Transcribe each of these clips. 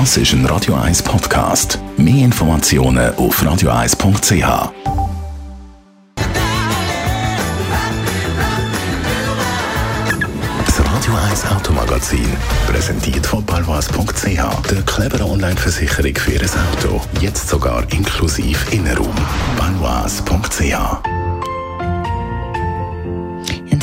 Das ist ein Radio 1 Podcast. Mehr Informationen auf radio1.ch. Das Radio 1 Automagazin, präsentiert von balwas.ch, der cleveren Online-Versicherung für Ihr Auto. Jetzt sogar inklusiv Innenraum. balwas.ch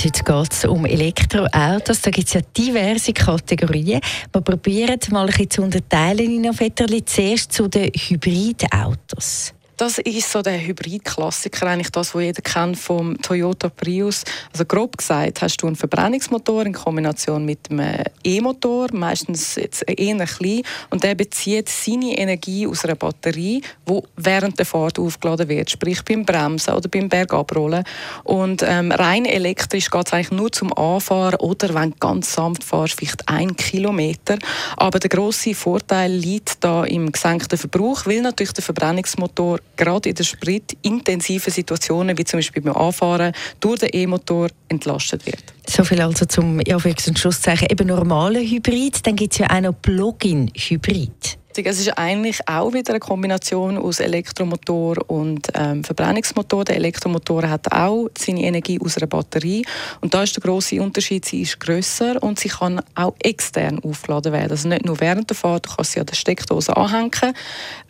und heute geht es um Elektroautos. Da gibt es ja diverse Kategorien. Wir probieren mal ein bisschen zu unterteilen, Nina Vetterli. Zuerst zu den Hybridautos. Das ist so der Hybrid-Klassiker, eigentlich das, was jeder kennt vom Toyota Prius. Also grob gesagt hast du einen Verbrennungsmotor in Kombination mit einem E-Motor, meistens jetzt eher klein, und der bezieht seine Energie aus einer Batterie, die während der Fahrt aufgeladen wird, sprich beim Bremsen oder beim Bergabrollen. Und ähm, rein elektrisch geht es eigentlich nur zum Anfahren oder wenn du ganz sanft fährst, vielleicht ein Kilometer. Aber der große Vorteil liegt da im gesenkten Verbrauch, weil natürlich der Verbrennungsmotor gerade in den spritintensiven Situationen, wie zum Beispiel beim Anfahren, durch den E-Motor entlastet wird. So viel also zum ja, Schlusszeichen eben normalen Hybrid. Dann gibt es ja auch noch Plug-in-Hybrid. Es ist eigentlich auch wieder eine Kombination aus Elektromotor und ähm, Verbrennungsmotor. Der Elektromotor hat auch seine Energie aus einer Batterie und da ist der große Unterschied, sie ist grösser und sie kann auch extern aufgeladen werden. Also nicht nur während der Fahrt, du kannst sie an der Steckdose anhängen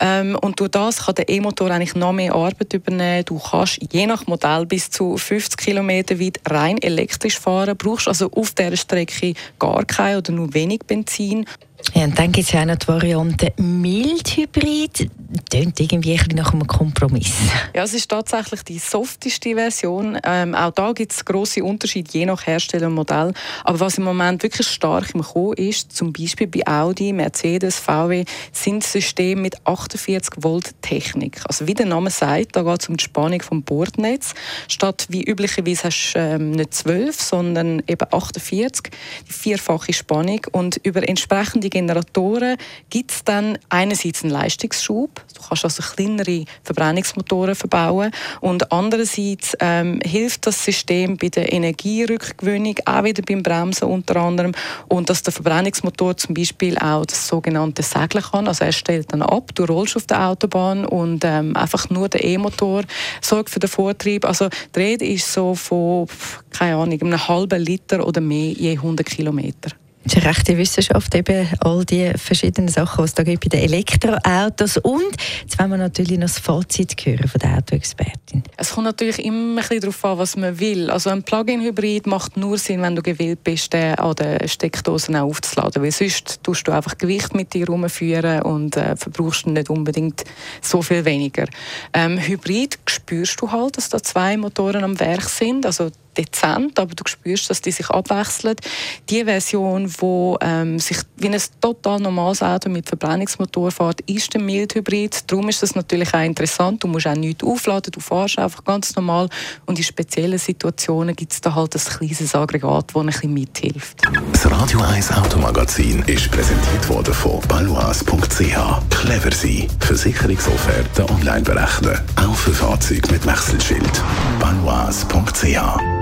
ähm, und durch das kann der E-Motor eigentlich noch mehr Arbeit übernehmen. Du kannst je nach Modell bis zu 50 km weit rein elektrisch fahren, brauchst also auf dieser Strecke gar kein oder nur wenig Benzin ja, und dann gibt es ja auch noch die Variante Mildhybrid. Klingt irgendwie ein nach einem Kompromiss. Ja, es ist tatsächlich die softeste Version. Ähm, auch da gibt es grosse Unterschiede, je nach Hersteller und Modell. Aber was im Moment wirklich stark im Kommen ist, zum Beispiel bei Audi, Mercedes, VW, sind Systeme mit 48 Volt Technik. Also wie der Name sagt, da geht es um die Spannung vom Bordnetz. Statt wie üblicherweise hast du ähm, nicht 12, sondern eben 48, die vierfache Spannung. Und über entsprechende Generatoren gibt es dann einerseits einen Leistungsschub, du kannst also kleinere Verbrennungsmotoren verbauen und andererseits ähm, hilft das System bei der Energierückgewinnung, auch wieder beim Bremsen unter anderem und dass der Verbrennungsmotor zum Beispiel auch das sogenannte Segeln kann, also er stellt dann ab, du rollst auf der Autobahn und ähm, einfach nur der E-Motor sorgt für den Vortrieb, also die Rede ist so von, keine Ahnung, einem halben Liter oder mehr je 100 Kilometer. Das ist eine rechte Wissenschaft, eben all die verschiedenen Sachen, die es da gibt bei den Elektroautos. Und jetzt wollen wir natürlich noch das Fazit hören von der Autoexpertin. Es kommt natürlich immer ein bisschen darauf an, was man will. Also ein Plug-in-Hybrid macht nur Sinn, wenn du gewillt bist, den an den Steckdosen aufzuladen. Weil sonst tust du einfach Gewicht mit dir herumführen und äh, verbrauchst nicht unbedingt so viel weniger. Ähm, Hybrid spürst du halt, dass da zwei Motoren am Werk sind. Also dezent, aber du spürst, dass die sich abwechseln. Die Version, die ähm, sich wie ein total normales Auto mit Verbrennungsmotor fährt, ist ein Mildhybrid. Darum ist das natürlich auch interessant. Du musst auch nichts aufladen, du fährst einfach ganz normal. Und in speziellen Situationen gibt es da halt ein kleines Aggregat, das ein bisschen mithilft. Das Radio 1 Automagazin ist präsentiert worden von balois.ch. Clever sein. Versicherungsofferte online berechnen. Auch für Fahrzeuge mit Wechselschild. balois.ch